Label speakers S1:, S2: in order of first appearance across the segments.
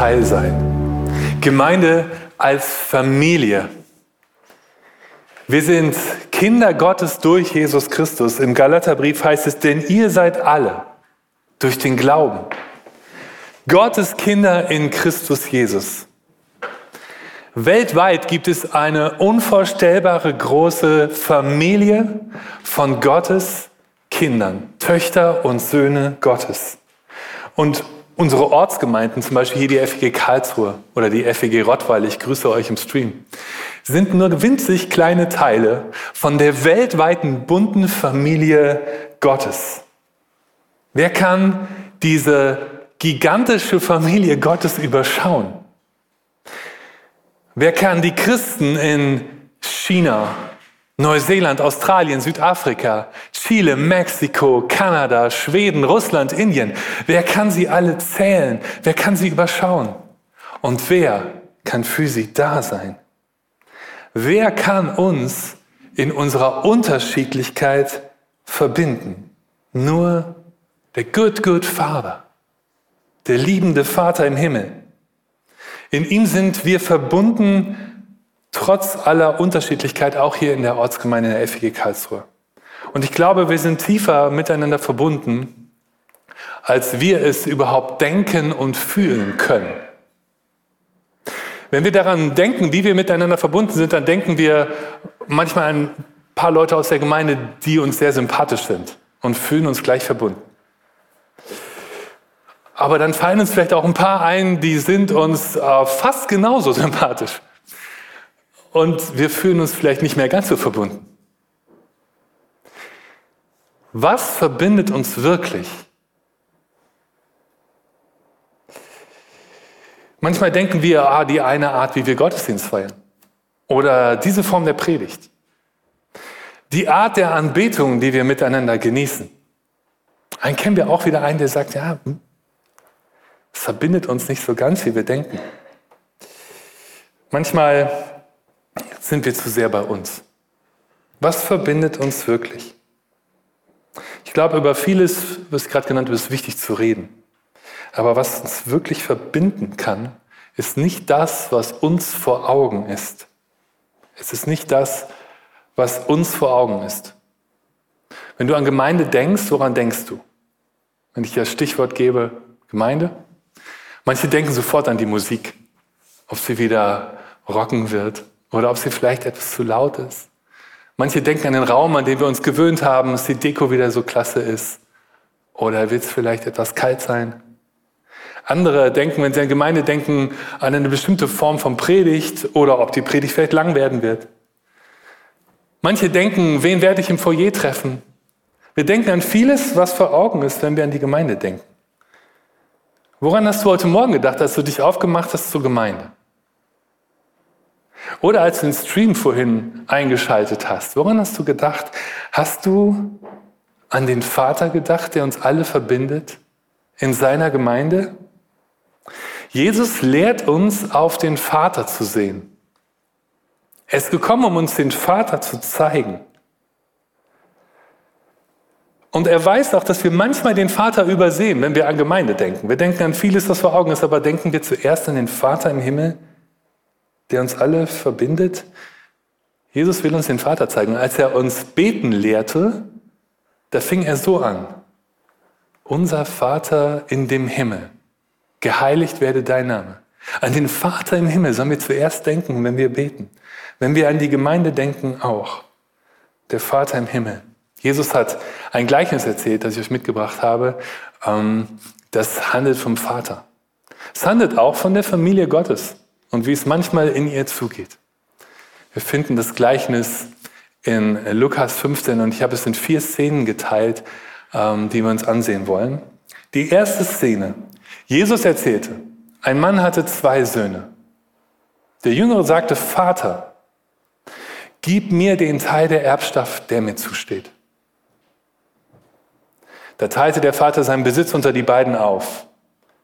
S1: Teil sein. Gemeinde als Familie. Wir sind Kinder Gottes durch Jesus Christus. Im Galaterbrief heißt es, denn ihr seid alle durch den Glauben Gottes Kinder in Christus Jesus. Weltweit gibt es eine unvorstellbare große Familie von Gottes Kindern, Töchter und Söhne Gottes. Und unsere Ortsgemeinden, zum Beispiel hier die FEG Karlsruhe oder die FEG Rottweil, ich grüße euch im Stream, sind nur winzig kleine Teile von der weltweiten bunten Familie Gottes. Wer kann diese gigantische Familie Gottes überschauen? Wer kann die Christen in China, Neuseeland, Australien, Südafrika, Chile, Mexiko, Kanada, Schweden, Russland, Indien, wer kann sie alle zählen? Wer kann sie überschauen? Und wer kann für sie da sein? Wer kann uns in unserer Unterschiedlichkeit verbinden? Nur der Good, Good Father, der liebende Vater im Himmel. In ihm sind wir verbunden, trotz aller Unterschiedlichkeit, auch hier in der Ortsgemeinde in der FG Karlsruhe. Und ich glaube, wir sind tiefer miteinander verbunden, als wir es überhaupt denken und fühlen können. Wenn wir daran denken, wie wir miteinander verbunden sind, dann denken wir manchmal an ein paar Leute aus der Gemeinde, die uns sehr sympathisch sind und fühlen uns gleich verbunden. Aber dann fallen uns vielleicht auch ein paar ein, die sind uns äh, fast genauso sympathisch. Und wir fühlen uns vielleicht nicht mehr ganz so verbunden. Was verbindet uns wirklich? Manchmal denken wir, ah, die eine Art, wie wir Gottesdienst feiern. Oder diese Form der Predigt. Die Art der Anbetung, die wir miteinander genießen. Einen kennen wir auch wieder einen, der sagt, ja, hm, es verbindet uns nicht so ganz, wie wir denken. Manchmal sind wir zu sehr bei uns. Was verbindet uns wirklich? Ich glaube, über vieles, was gerade genannt wird, ist wichtig zu reden. Aber was uns wirklich verbinden kann, ist nicht das, was uns vor Augen ist. Es ist nicht das, was uns vor Augen ist. Wenn du an Gemeinde denkst, woran denkst du? Wenn ich das Stichwort gebe, Gemeinde? Manche denken sofort an die Musik, ob sie wieder rocken wird oder ob sie vielleicht etwas zu laut ist. Manche denken an den Raum, an den wir uns gewöhnt haben, dass die Deko wieder so klasse ist. Oder wird es vielleicht etwas kalt sein? Andere denken, wenn sie an Gemeinde denken, an eine bestimmte Form von Predigt oder ob die Predigt vielleicht lang werden wird. Manche denken, wen werde ich im Foyer treffen? Wir denken an vieles, was vor Augen ist, wenn wir an die Gemeinde denken. Woran hast du heute Morgen gedacht, als du dich aufgemacht hast zur Gemeinde? Oder als du den Stream vorhin eingeschaltet hast, woran hast du gedacht? Hast du an den Vater gedacht, der uns alle verbindet in seiner Gemeinde? Jesus lehrt uns, auf den Vater zu sehen. Er ist gekommen, um uns den Vater zu zeigen. Und er weiß auch, dass wir manchmal den Vater übersehen, wenn wir an Gemeinde denken. Wir denken an vieles, was vor Augen ist, aber denken wir zuerst an den Vater im Himmel, der uns alle verbindet. Jesus will uns den Vater zeigen. Und als er uns beten lehrte, da fing er so an. Unser Vater in dem Himmel, geheiligt werde dein Name. An den Vater im Himmel sollen wir zuerst denken, wenn wir beten. Wenn wir an die Gemeinde denken, auch. Der Vater im Himmel. Jesus hat ein Gleichnis erzählt, das ich euch mitgebracht habe. Ähm, das handelt vom Vater. Es handelt auch von der Familie Gottes und wie es manchmal in ihr zugeht. Wir finden das Gleichnis in Lukas 15 und ich habe es in vier Szenen geteilt, ähm, die wir uns ansehen wollen. Die erste Szene. Jesus erzählte, ein Mann hatte zwei Söhne. Der Jüngere sagte, Vater, gib mir den Teil der Erbschaft, der mir zusteht. Da teilte der Vater seinen Besitz unter die beiden auf.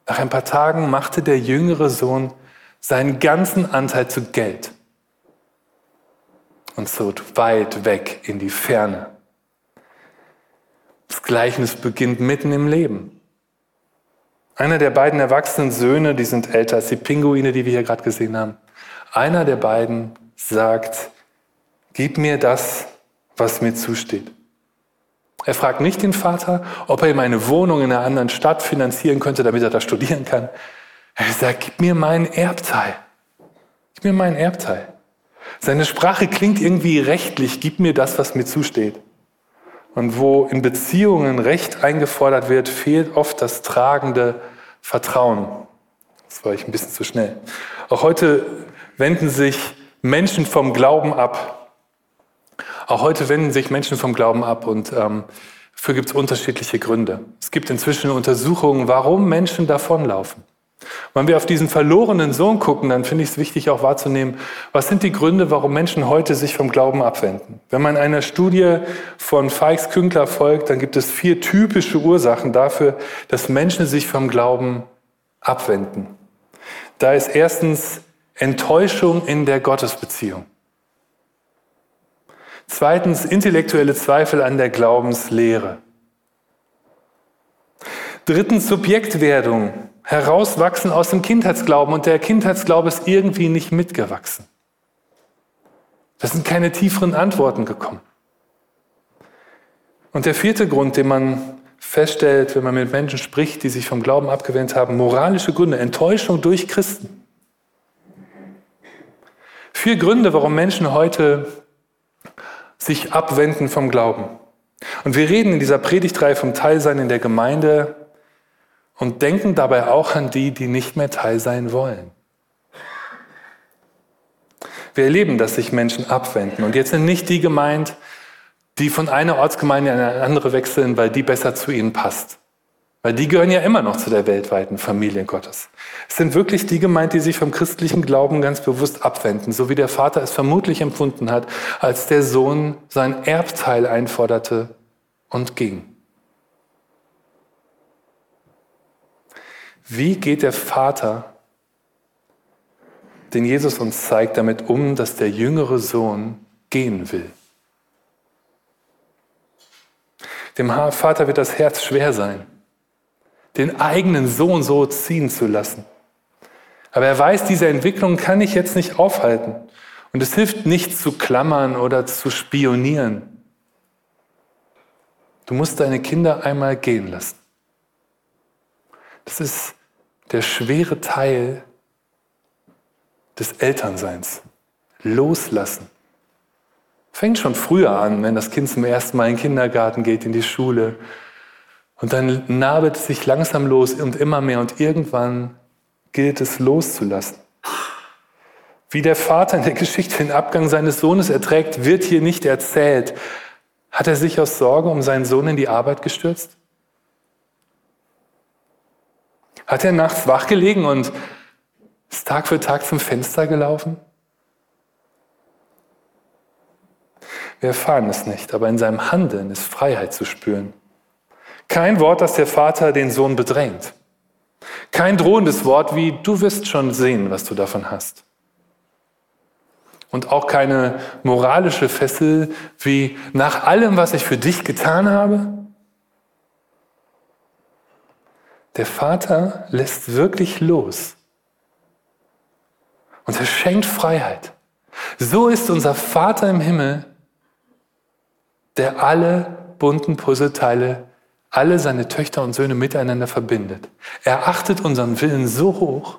S1: Nach ein paar Tagen machte der jüngere Sohn seinen ganzen Anteil zu Geld und zog weit weg in die Ferne. Das Gleichnis beginnt mitten im Leben. Einer der beiden erwachsenen Söhne, die sind älter als die Pinguine, die wir hier gerade gesehen haben. Einer der beiden sagt, gib mir das, was mir zusteht. Er fragt nicht den Vater, ob er ihm eine Wohnung in einer anderen Stadt finanzieren könnte, damit er da studieren kann. Er sagt, gib mir meinen Erbteil. Gib mir meinen Erbteil. Seine Sprache klingt irgendwie rechtlich, gib mir das, was mir zusteht. Und wo in Beziehungen Recht eingefordert wird, fehlt oft das tragende Vertrauen. Das war ich ein bisschen zu schnell. Auch heute wenden sich Menschen vom Glauben ab. Auch heute wenden sich Menschen vom Glauben ab und ähm, dafür gibt es unterschiedliche Gründe. Es gibt inzwischen Untersuchungen, warum Menschen davonlaufen. Wenn wir auf diesen verlorenen Sohn gucken, dann finde ich es wichtig auch wahrzunehmen, was sind die Gründe, warum Menschen heute sich vom Glauben abwenden. Wenn man einer Studie von Feix Künkler folgt, dann gibt es vier typische Ursachen dafür, dass Menschen sich vom Glauben abwenden. Da ist erstens Enttäuschung in der Gottesbeziehung. Zweitens intellektuelle Zweifel an der Glaubenslehre. Drittens Subjektwerdung herauswachsen aus dem Kindheitsglauben und der Kindheitsglaube ist irgendwie nicht mitgewachsen. Da sind keine tieferen Antworten gekommen. Und der vierte Grund, den man feststellt, wenn man mit Menschen spricht, die sich vom Glauben abgewendet haben, moralische Gründe, Enttäuschung durch Christen. Vier Gründe, warum Menschen heute sich abwenden vom Glauben. Und wir reden in dieser Predigtreihe vom Teilsein in der Gemeinde und denken dabei auch an die, die nicht mehr Teil sein wollen. Wir erleben, dass sich Menschen abwenden. Und jetzt sind nicht die gemeint, die von einer Ortsgemeinde in eine andere wechseln, weil die besser zu ihnen passt. Weil die gehören ja immer noch zu der weltweiten Familie Gottes. Es sind wirklich die gemeint, die sich vom christlichen Glauben ganz bewusst abwenden, so wie der Vater es vermutlich empfunden hat, als der Sohn sein Erbteil einforderte und ging. Wie geht der Vater, den Jesus uns zeigt, damit um, dass der jüngere Sohn gehen will? Dem Vater wird das Herz schwer sein, den eigenen Sohn so ziehen zu lassen. Aber er weiß, diese Entwicklung kann ich jetzt nicht aufhalten. Und es hilft nicht zu klammern oder zu spionieren. Du musst deine Kinder einmal gehen lassen. Das ist der schwere Teil des Elternseins. Loslassen. Fängt schon früher an, wenn das Kind zum ersten Mal in den Kindergarten geht, in die Schule. Und dann nabelt es sich langsam los und immer mehr und irgendwann gilt es loszulassen. Wie der Vater in der Geschichte den Abgang seines Sohnes erträgt, wird hier nicht erzählt. Hat er sich aus Sorge um seinen Sohn in die Arbeit gestürzt? Hat er nachts wach gelegen und ist Tag für Tag zum Fenster gelaufen? Wir erfahren es nicht, aber in seinem Handeln ist Freiheit zu spüren. Kein Wort, das der Vater den Sohn bedrängt. Kein drohendes Wort wie du wirst schon sehen, was du davon hast. Und auch keine moralische Fessel wie nach allem, was ich für dich getan habe, Der Vater lässt wirklich los. Und er schenkt Freiheit. So ist unser Vater im Himmel, der alle bunten Puzzleteile, alle seine Töchter und Söhne miteinander verbindet. Er achtet unseren Willen so hoch,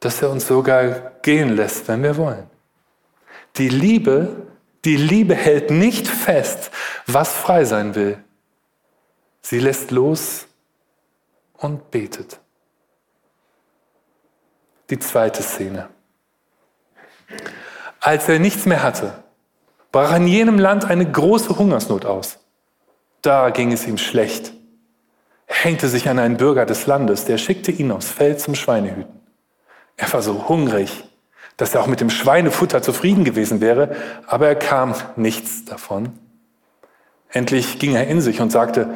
S1: dass er uns sogar gehen lässt, wenn wir wollen. Die Liebe, die Liebe hält nicht fest, was frei sein will. Sie lässt los und betet. Die zweite Szene. Als er nichts mehr hatte, brach in jenem Land eine große Hungersnot aus. Da ging es ihm schlecht. Er hängte sich an einen Bürger des Landes, der schickte ihn aufs Feld zum Schweinehüten. Er war so hungrig, dass er auch mit dem Schweinefutter zufrieden gewesen wäre, aber er kam nichts davon. Endlich ging er in sich und sagte,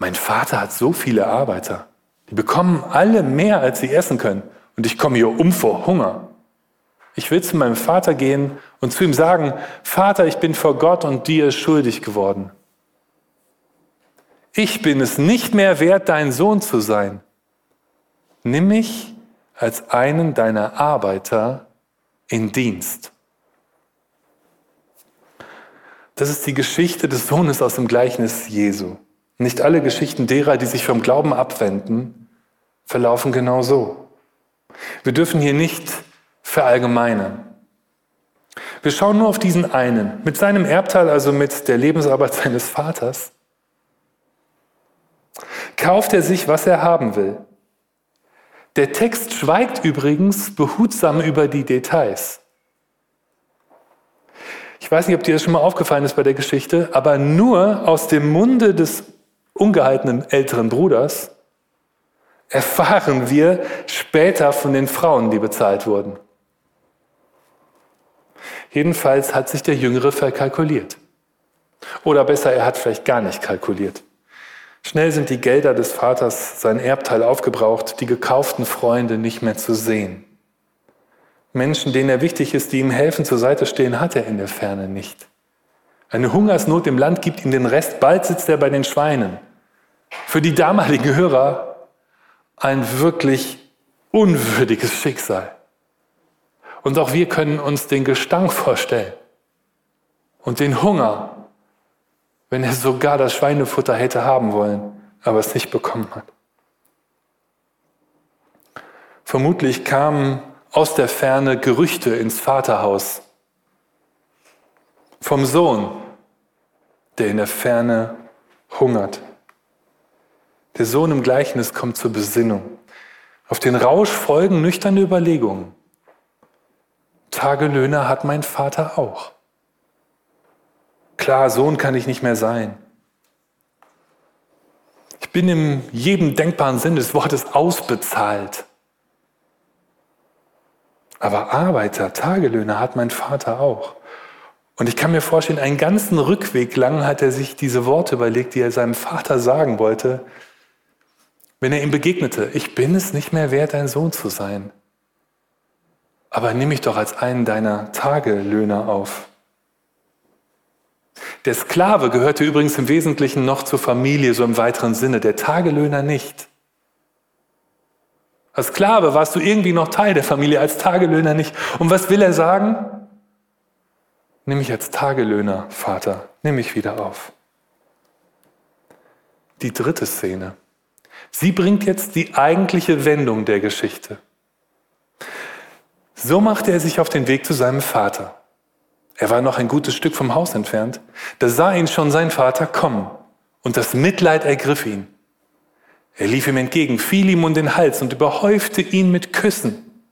S1: mein Vater hat so viele Arbeiter. Die bekommen alle mehr, als sie essen können. Und ich komme hier um vor Hunger. Ich will zu meinem Vater gehen und zu ihm sagen, Vater, ich bin vor Gott und dir schuldig geworden. ich bin es nicht mehr wert, dein Sohn zu sein. Nimm mich als einen deiner Arbeiter in Dienst. Das ist die Geschichte des Sohnes aus dem Gleichnis Jesu. Nicht alle Geschichten derer, die sich vom Glauben abwenden, verlaufen genau so. Wir dürfen hier nicht verallgemeinern. Wir schauen nur auf diesen einen, mit seinem Erbteil, also mit der Lebensarbeit seines Vaters. Kauft er sich, was er haben will. Der Text schweigt übrigens behutsam über die Details. Ich weiß nicht, ob dir das schon mal aufgefallen ist bei der Geschichte, aber nur aus dem Munde des ungehaltenen älteren Bruders erfahren wir später von den Frauen, die bezahlt wurden. Jedenfalls hat sich der Jüngere verkalkuliert. Oder besser, er hat vielleicht gar nicht kalkuliert. Schnell sind die Gelder des Vaters, sein Erbteil aufgebraucht, die gekauften Freunde nicht mehr zu sehen. Menschen, denen er wichtig ist, die ihm helfen, zur Seite stehen, hat er in der Ferne nicht. Eine Hungersnot im Land gibt ihm den Rest, bald sitzt er bei den Schweinen. Für die damaligen Hörer ein wirklich unwürdiges Schicksal. Und auch wir können uns den Gestank vorstellen und den Hunger, wenn er sogar das Schweinefutter hätte haben wollen, aber es nicht bekommen hat. Vermutlich kamen aus der Ferne Gerüchte ins Vaterhaus vom Sohn, der in der Ferne hungert. Der Sohn im Gleichnis kommt zur Besinnung. Auf den Rausch folgen nüchterne Überlegungen. Tagelöhner hat mein Vater auch. Klar, Sohn kann ich nicht mehr sein. Ich bin in jedem denkbaren Sinn des Wortes ausbezahlt. Aber Arbeiter, Tagelöhner hat mein Vater auch. Und ich kann mir vorstellen, einen ganzen Rückweg lang hat er sich diese Worte überlegt, die er seinem Vater sagen wollte, wenn er ihm begegnete. Ich bin es nicht mehr wert, dein Sohn zu sein. Aber nimm mich doch als einen deiner Tagelöhner auf. Der Sklave gehörte übrigens im Wesentlichen noch zur Familie, so im weiteren Sinne, der Tagelöhner nicht. Als Sklave warst du irgendwie noch Teil der Familie, als Tagelöhner nicht. Und was will er sagen? Nimm mich als Tagelöhner, Vater, nimm mich wieder auf. Die dritte Szene. Sie bringt jetzt die eigentliche Wendung der Geschichte. So machte er sich auf den Weg zu seinem Vater. Er war noch ein gutes Stück vom Haus entfernt. Da sah ihn schon sein Vater kommen und das Mitleid ergriff ihn. Er lief ihm entgegen, fiel ihm um den Hals und überhäufte ihn mit Küssen.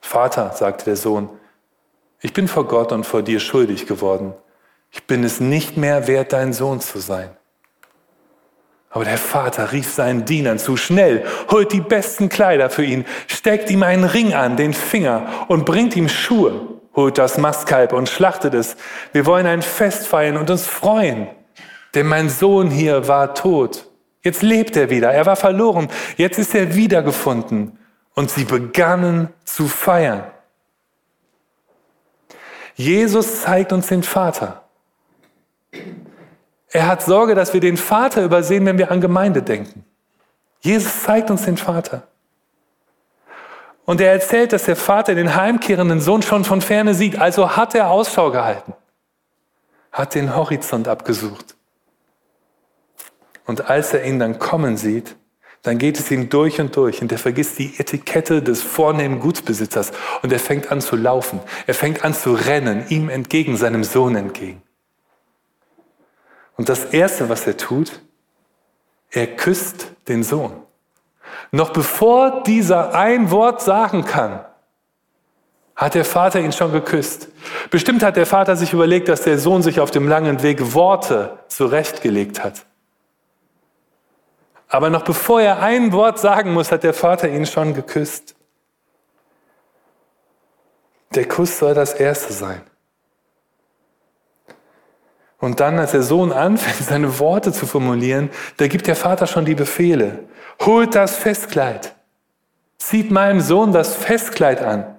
S1: Vater, sagte der Sohn, ich bin vor Gott und vor dir schuldig geworden. Ich bin es nicht mehr wert, dein Sohn zu sein. Aber der Vater rief seinen Dienern zu, schnell, holt die besten Kleider für ihn, steckt ihm einen Ring an, den Finger und bringt ihm Schuhe holt das Mastkalb und schlachtet es. Wir wollen ein Fest feiern und uns freuen. Denn mein Sohn hier war tot. Jetzt lebt er wieder. Er war verloren. Jetzt ist er wiedergefunden. Und sie begannen zu feiern. Jesus zeigt uns den Vater. Er hat Sorge, dass wir den Vater übersehen, wenn wir an Gemeinde denken. Jesus zeigt uns den Vater. Und er erzählt, dass der Vater den heimkehrenden Sohn schon von ferne sieht. Also hat er Ausschau gehalten, hat den Horizont abgesucht. Und als er ihn dann kommen sieht, dann geht es ihm durch und durch und er vergisst die Etikette des vornehmen Gutsbesitzers und er fängt an zu laufen. Er fängt an zu rennen, ihm entgegen, seinem Sohn entgegen. Und das Erste, was er tut, er küsst den Sohn. Noch bevor dieser ein Wort sagen kann, hat der Vater ihn schon geküsst. Bestimmt hat der Vater sich überlegt, dass der Sohn sich auf dem langen Weg Worte zurechtgelegt hat. Aber noch bevor er ein Wort sagen muss, hat der Vater ihn schon geküsst. Der Kuss soll das Erste sein. Und dann, als der Sohn anfängt, seine Worte zu formulieren, da gibt der Vater schon die Befehle. Holt das Festkleid. Zieht meinem Sohn das Festkleid an.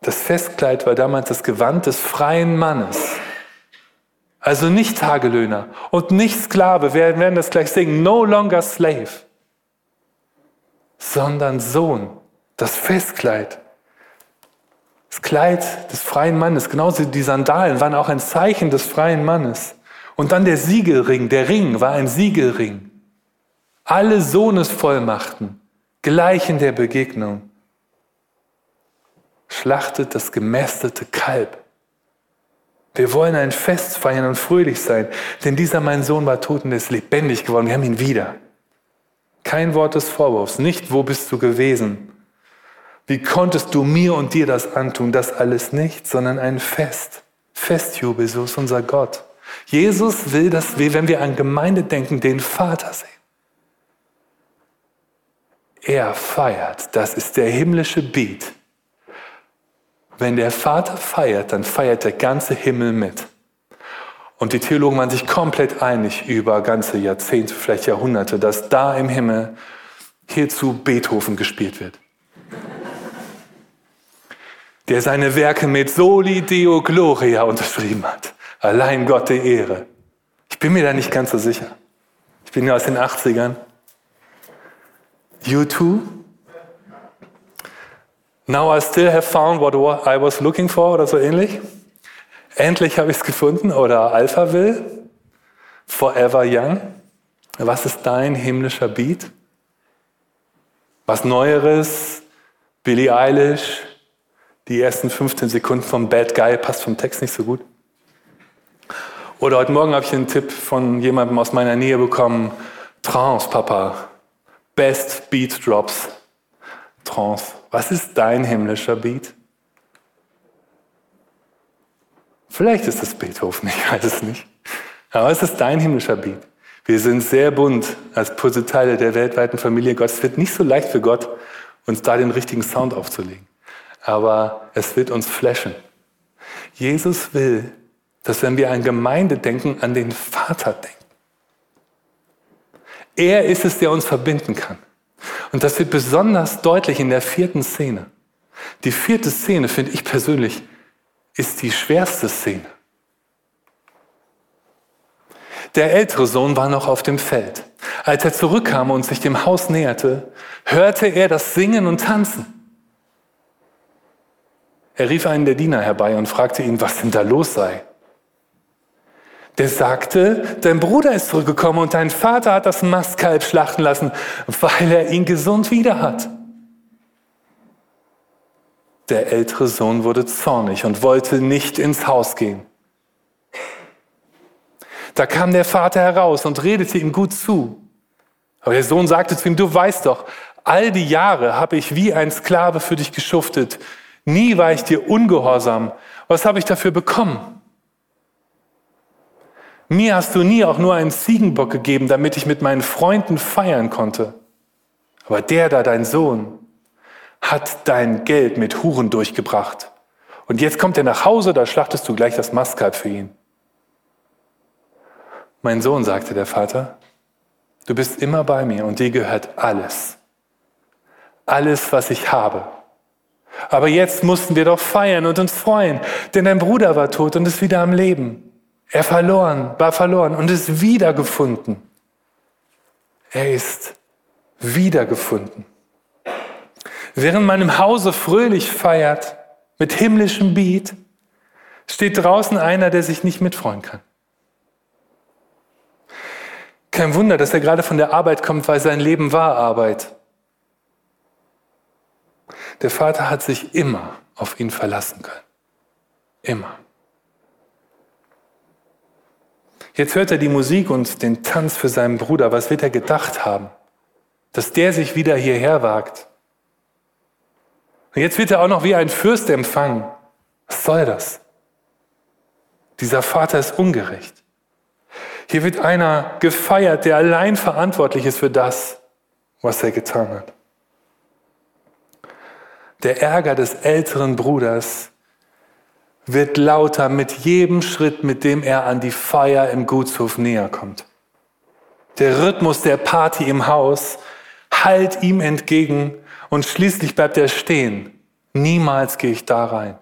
S1: Das Festkleid war damals das Gewand des freien Mannes. Also nicht Tagelöhner und nicht Sklave, wir werden das gleich singen, no longer slave, sondern Sohn, das Festkleid. Das Kleid des freien Mannes, genauso die Sandalen waren auch ein Zeichen des freien Mannes. Und dann der Siegelring, der Ring war ein Siegelring. Alle Sohnesvollmachten gleich in der Begegnung. Schlachtet das gemästete Kalb. Wir wollen ein Fest feiern und fröhlich sein, denn dieser mein Sohn war tot und ist lebendig geworden. Wir haben ihn wieder. Kein Wort des Vorwurfs, nicht wo bist du gewesen, wie konntest du mir und dir das antun? Das alles nicht, sondern ein Fest. Festjubel, so ist unser Gott. Jesus will, dass wir, wenn wir an Gemeinde denken, den Vater sehen. Er feiert, das ist der himmlische Beat. Wenn der Vater feiert, dann feiert der ganze Himmel mit. Und die Theologen waren sich komplett einig über ganze Jahrzehnte, vielleicht Jahrhunderte, dass da im Himmel hierzu Beethoven gespielt wird der seine Werke mit Soli Deo Gloria unterschrieben hat. Allein Gott der Ehre. Ich bin mir da nicht ganz so sicher. Ich bin ja aus den 80ern. U2. Now I still have found what I was looking for oder so ähnlich. Endlich habe ich es gefunden. Oder Alphaville. Forever Young. Was ist dein himmlischer Beat? Was Neueres? Billie Eilish, die ersten 15 Sekunden vom Bad Guy passt vom Text nicht so gut. Oder heute Morgen habe ich einen Tipp von jemandem aus meiner Nähe bekommen. Trance, Papa. Best Beat Drops. Trance. Was ist dein himmlischer Beat? Vielleicht ist es Beethoven, ich weiß es nicht. Aber es ist dein himmlischer Beat. Wir sind sehr bunt als Puzzleteile der weltweiten Familie Gottes. Es wird nicht so leicht für Gott, uns da den richtigen Sound aufzulegen aber es wird uns flashen. Jesus will, dass wenn wir an Gemeinde denken, an den Vater denken. Er ist es, der uns verbinden kann. Und das wird besonders deutlich in der vierten Szene. Die vierte Szene, finde ich persönlich, ist die schwerste Szene. Der ältere Sohn war noch auf dem Feld. Als er zurückkam und sich dem Haus näherte, hörte er das Singen und Tanzen. Er rief einen der Diener herbei und fragte ihn, was denn da los sei. Der sagte, dein Bruder ist zurückgekommen und dein Vater hat das Mastkalb schlachten lassen, weil er ihn gesund wieder hat. Der ältere Sohn wurde zornig und wollte nicht ins Haus gehen. Da kam der Vater heraus und redete ihm gut zu. Aber der Sohn sagte zu ihm, du weißt doch, all die Jahre habe ich wie ein Sklave für dich geschuftet. Nie war ich dir ungehorsam. Was habe ich dafür bekommen? Mir hast du nie auch nur einen Ziegenbock gegeben, damit ich mit meinen Freunden feiern konnte. Aber der da, dein Sohn, hat dein Geld mit Huren durchgebracht. Und jetzt kommt er nach Hause, da schlachtest du gleich das Mastkalb für ihn. Mein Sohn, sagte der Vater, du bist immer bei mir und dir gehört alles. Alles, was ich habe. Aber jetzt mussten wir doch feiern und uns freuen, denn dein Bruder war tot und ist wieder am Leben. Er verloren, war verloren und ist wiedergefunden. Er ist wiedergefunden. Während man im Hause fröhlich feiert, mit himmlischem Beat, steht draußen einer, der sich nicht mitfreuen kann. Kein Wunder, dass er gerade von der Arbeit kommt, weil sein Leben war Arbeit. Der Vater hat sich immer auf ihn verlassen können. Immer. Jetzt hört er die Musik und den Tanz für seinen Bruder. Was wird er gedacht haben? Dass der sich wieder hierher wagt. Und jetzt wird er auch noch wie ein Fürst empfangen. Was soll das? Dieser Vater ist ungerecht. Hier wird einer gefeiert, der allein verantwortlich ist für das, was er getan hat. Der Ärger des älteren Bruders wird lauter mit jedem Schritt, mit dem er an die Feier im Gutshof näher kommt. Der Rhythmus der Party im Haus hallt ihm entgegen und schließlich bleibt er stehen. Niemals gehe ich da rein.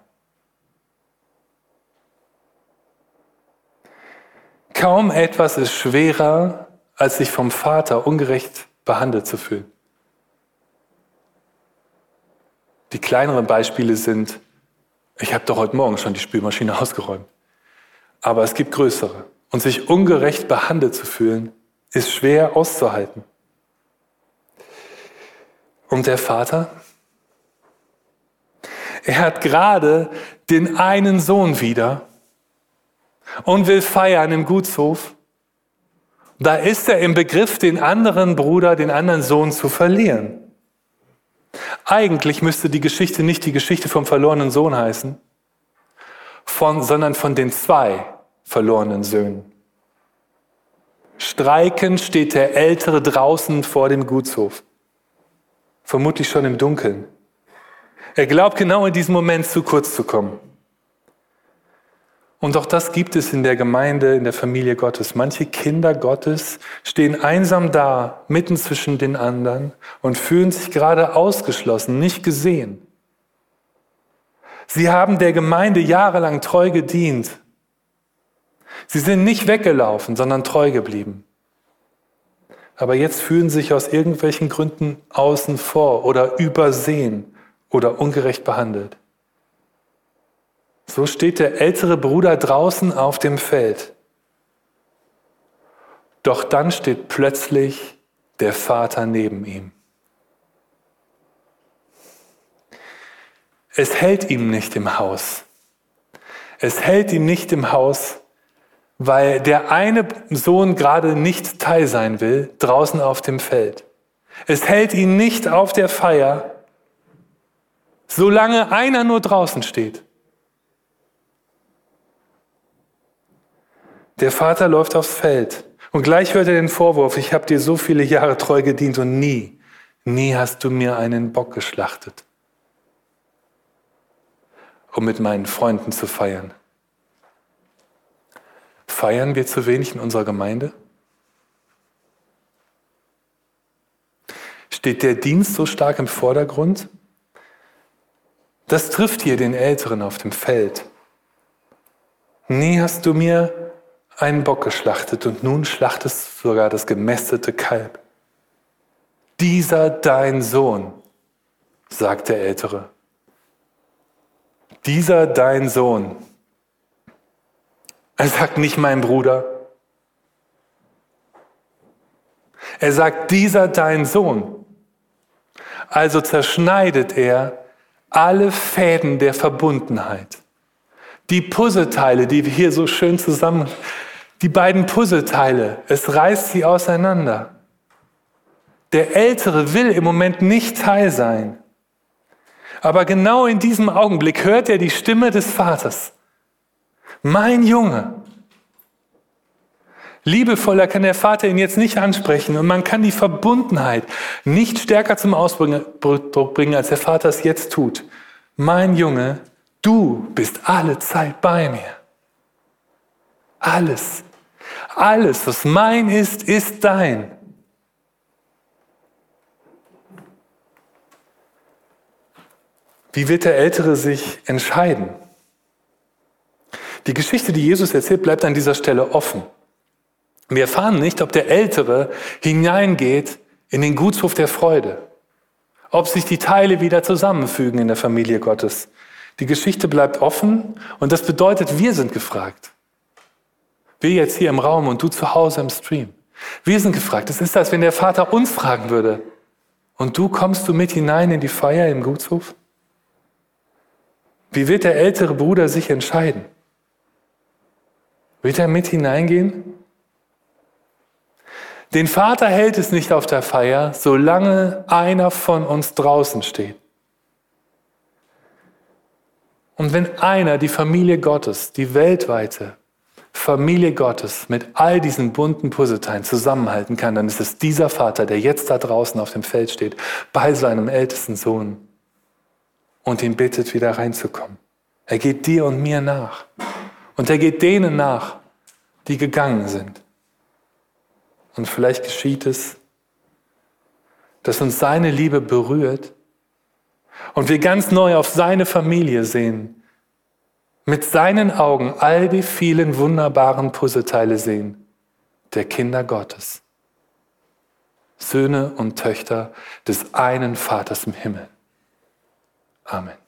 S1: Kaum etwas ist schwerer, als sich vom Vater ungerecht behandelt zu fühlen. Die kleineren Beispiele sind, ich habe doch heute Morgen schon die Spülmaschine ausgeräumt. Aber es gibt größere. Und sich ungerecht behandelt zu fühlen, ist schwer auszuhalten. Und der Vater? Er hat gerade den einen Sohn wieder und will feiern im Gutshof. Da ist er im Begriff, den anderen Bruder, den anderen Sohn zu verlieren. Eigentlich müsste die Geschichte nicht die Geschichte vom verlorenen Sohn heißen, von, sondern von den zwei verlorenen Söhnen. Streikend steht der Ältere draußen vor dem Gutshof, vermutlich schon im Dunkeln. Er glaubt genau in diesem Moment zu kurz zu kommen. Und auch das gibt es in der Gemeinde, in der Familie Gottes. Manche Kinder Gottes stehen einsam da, mitten zwischen den anderen und fühlen sich gerade ausgeschlossen, nicht gesehen. Sie haben der Gemeinde jahrelang treu gedient. Sie sind nicht weggelaufen, sondern treu geblieben. Aber jetzt fühlen sie sich aus irgendwelchen Gründen außen vor oder übersehen oder ungerecht behandelt. So steht der ältere Bruder draußen auf dem Feld. Doch dann steht plötzlich der Vater neben ihm. Es hält ihm nicht im Haus. Es hält ihm nicht im Haus, weil der eine Sohn gerade nicht teil sein will, draußen auf dem Feld. Es hält ihn nicht auf der Feier, solange einer nur draußen steht. Der Vater läuft aufs Feld und gleich hört er den Vorwurf, ich habe dir so viele Jahre treu gedient und nie, nie hast du mir einen Bock geschlachtet, um mit meinen Freunden zu feiern. Feiern wir zu wenig in unserer Gemeinde? Steht der Dienst so stark im Vordergrund? Das trifft hier den Älteren auf dem Feld. Nie hast du mir einen Bock geschlachtet und nun schlachtest sogar das gemästete Kalb. Dieser dein Sohn, sagt der Ältere. Dieser dein Sohn. Er sagt nicht mein Bruder. Er sagt dieser dein Sohn. Also zerschneidet er alle Fäden der Verbundenheit. Die Puzzleteile, die wir hier so schön zusammen die beiden Puzzleteile, es reißt sie auseinander. Der Ältere will im Moment nicht Teil sein. Aber genau in diesem Augenblick hört er die Stimme des Vaters. Mein Junge. Liebevoller kann der Vater ihn jetzt nicht ansprechen und man kann die Verbundenheit nicht stärker zum Ausdruck bringen, als der Vater es jetzt tut. Mein Junge, du bist alle Zeit bei mir. Alles. Alles, was mein ist, ist dein. Wie wird der Ältere sich entscheiden? Die Geschichte, die Jesus erzählt, bleibt an dieser Stelle offen. Wir erfahren nicht, ob der Ältere hineingeht in den Gutshof der Freude, ob sich die Teile wieder zusammenfügen in der Familie Gottes. Die Geschichte bleibt offen und das bedeutet, wir sind gefragt. Wir jetzt hier im Raum und du zu Hause im Stream. Wir sind gefragt. Es ist, als wenn der Vater uns fragen würde. Und du kommst du mit hinein in die Feier im Gutshof? Wie wird der ältere Bruder sich entscheiden? Wird er mit hineingehen? Den Vater hält es nicht auf der Feier, solange einer von uns draußen steht. Und wenn einer die Familie Gottes, die weltweite, Familie Gottes mit all diesen bunten Puzzleteilen zusammenhalten kann, dann ist es dieser Vater, der jetzt da draußen auf dem Feld steht, bei seinem ältesten Sohn und ihn bittet, wieder reinzukommen. Er geht dir und mir nach. Und er geht denen nach, die gegangen sind. Und vielleicht geschieht es, dass uns seine Liebe berührt und wir ganz neu auf seine Familie sehen, mit seinen Augen all die vielen wunderbaren Puzzleteile sehen der Kinder Gottes. Söhne und Töchter des einen Vaters im Himmel. Amen.